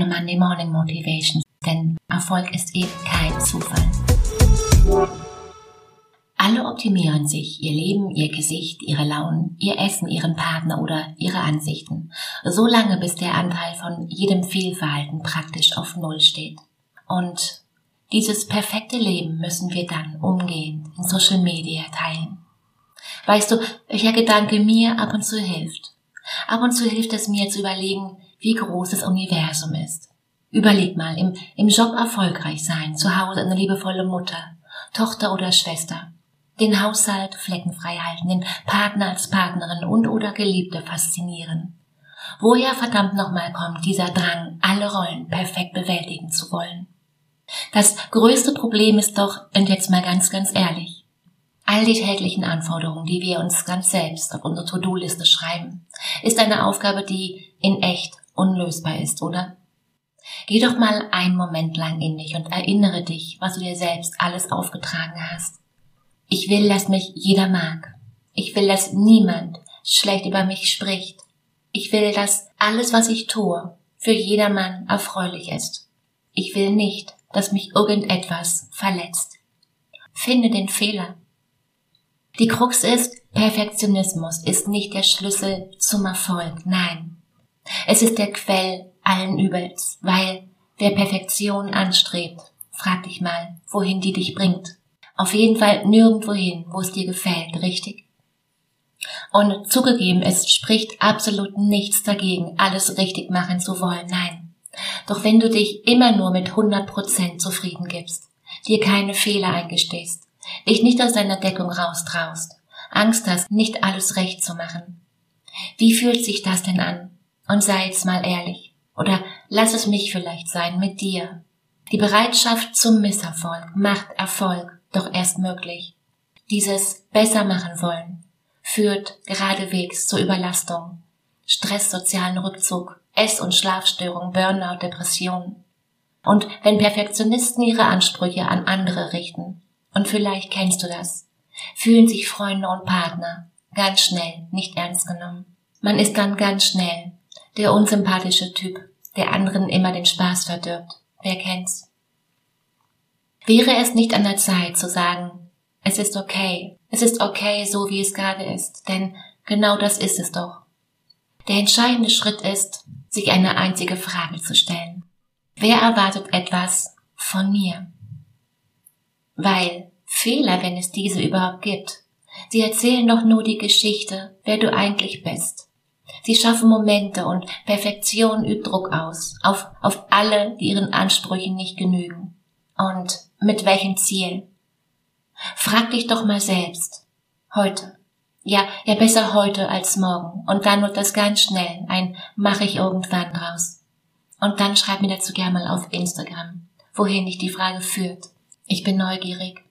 deine Monday Morning Motivation, denn Erfolg ist eben kein Zufall. Alle optimieren sich, ihr Leben, ihr Gesicht, ihre Launen, ihr Essen, ihren Partner oder ihre Ansichten, so lange bis der Anteil von jedem Fehlverhalten praktisch auf Null steht. Und dieses perfekte Leben müssen wir dann umgehend in Social Media teilen. Weißt du, welcher Gedanke mir ab und zu hilft? Ab und zu hilft es mir zu überlegen, wie groß das Universum ist. Überleg mal, im, im Job erfolgreich sein, zu Hause eine liebevolle Mutter, Tochter oder Schwester, den Haushalt fleckenfrei halten, den Partner als Partnerin und oder Geliebte faszinieren. Woher verdammt nochmal kommt dieser Drang, alle Rollen perfekt bewältigen zu wollen? Das größte Problem ist doch, und jetzt mal ganz, ganz ehrlich, all die täglichen Anforderungen, die wir uns ganz selbst auf unsere To-Do-Liste schreiben, ist eine Aufgabe, die in echt unlösbar ist, oder? Geh doch mal einen Moment lang in dich und erinnere dich, was du dir selbst alles aufgetragen hast. Ich will, dass mich jeder mag. Ich will, dass niemand schlecht über mich spricht. Ich will, dass alles, was ich tue, für jedermann erfreulich ist. Ich will nicht, dass mich irgendetwas verletzt. Finde den Fehler. Die Krux ist, Perfektionismus ist nicht der Schlüssel zum Erfolg, nein. Es ist der Quell allen Übels, weil wer Perfektion anstrebt, frag dich mal, wohin die dich bringt. Auf jeden Fall nirgendwo hin, wo es dir gefällt, richtig? Und zugegeben, es spricht absolut nichts dagegen, alles richtig machen zu wollen, nein. Doch wenn du dich immer nur mit 100% zufrieden gibst, dir keine Fehler eingestehst, dich nicht aus deiner Deckung raustraust, Angst hast, nicht alles recht zu machen, wie fühlt sich das denn an? Und sei jetzt mal ehrlich. Oder lass es mich vielleicht sein mit dir. Die Bereitschaft zum Misserfolg macht Erfolg doch erst möglich. Dieses besser machen wollen führt geradewegs zur Überlastung, Stress, sozialen Rückzug, Ess- und Schlafstörung, Burnout, Depression. Und wenn Perfektionisten ihre Ansprüche an andere richten, und vielleicht kennst du das, fühlen sich Freunde und Partner ganz schnell nicht ernst genommen. Man ist dann ganz schnell der unsympathische Typ, der anderen immer den Spaß verdirbt. Wer kennt's? Wäre es nicht an der Zeit zu sagen, es ist okay, es ist okay, so wie es gerade ist, denn genau das ist es doch. Der entscheidende Schritt ist, sich eine einzige Frage zu stellen. Wer erwartet etwas von mir? Weil Fehler, wenn es diese überhaupt gibt, sie erzählen doch nur die Geschichte, wer du eigentlich bist. Sie schaffen Momente und Perfektion übt Druck aus, auf, auf alle, die ihren Ansprüchen nicht genügen. Und mit welchem Ziel? Frag dich doch mal selbst. Heute. Ja, ja besser heute als morgen. Und dann wird das ganz schnell ein mache ich irgendwann draus. Und dann schreib mir dazu gerne mal auf Instagram, wohin dich die Frage führt. Ich bin neugierig.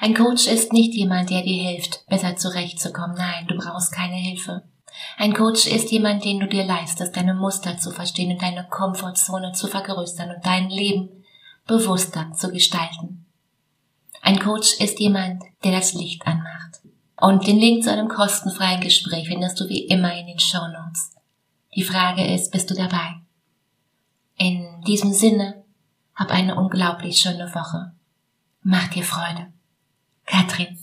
Ein Coach ist nicht jemand, der dir hilft, besser zurechtzukommen. Nein, du brauchst keine Hilfe. Ein Coach ist jemand, den du dir leistest, deine Muster zu verstehen und deine Komfortzone zu vergrößern und dein Leben bewusster zu gestalten. Ein Coach ist jemand, der das Licht anmacht. Und den Link zu einem kostenfreien Gespräch findest du wie immer in den Show Notes. Die Frage ist, bist du dabei? In diesem Sinne, hab eine unglaublich schöne Woche. Mach dir Freude. Katrin.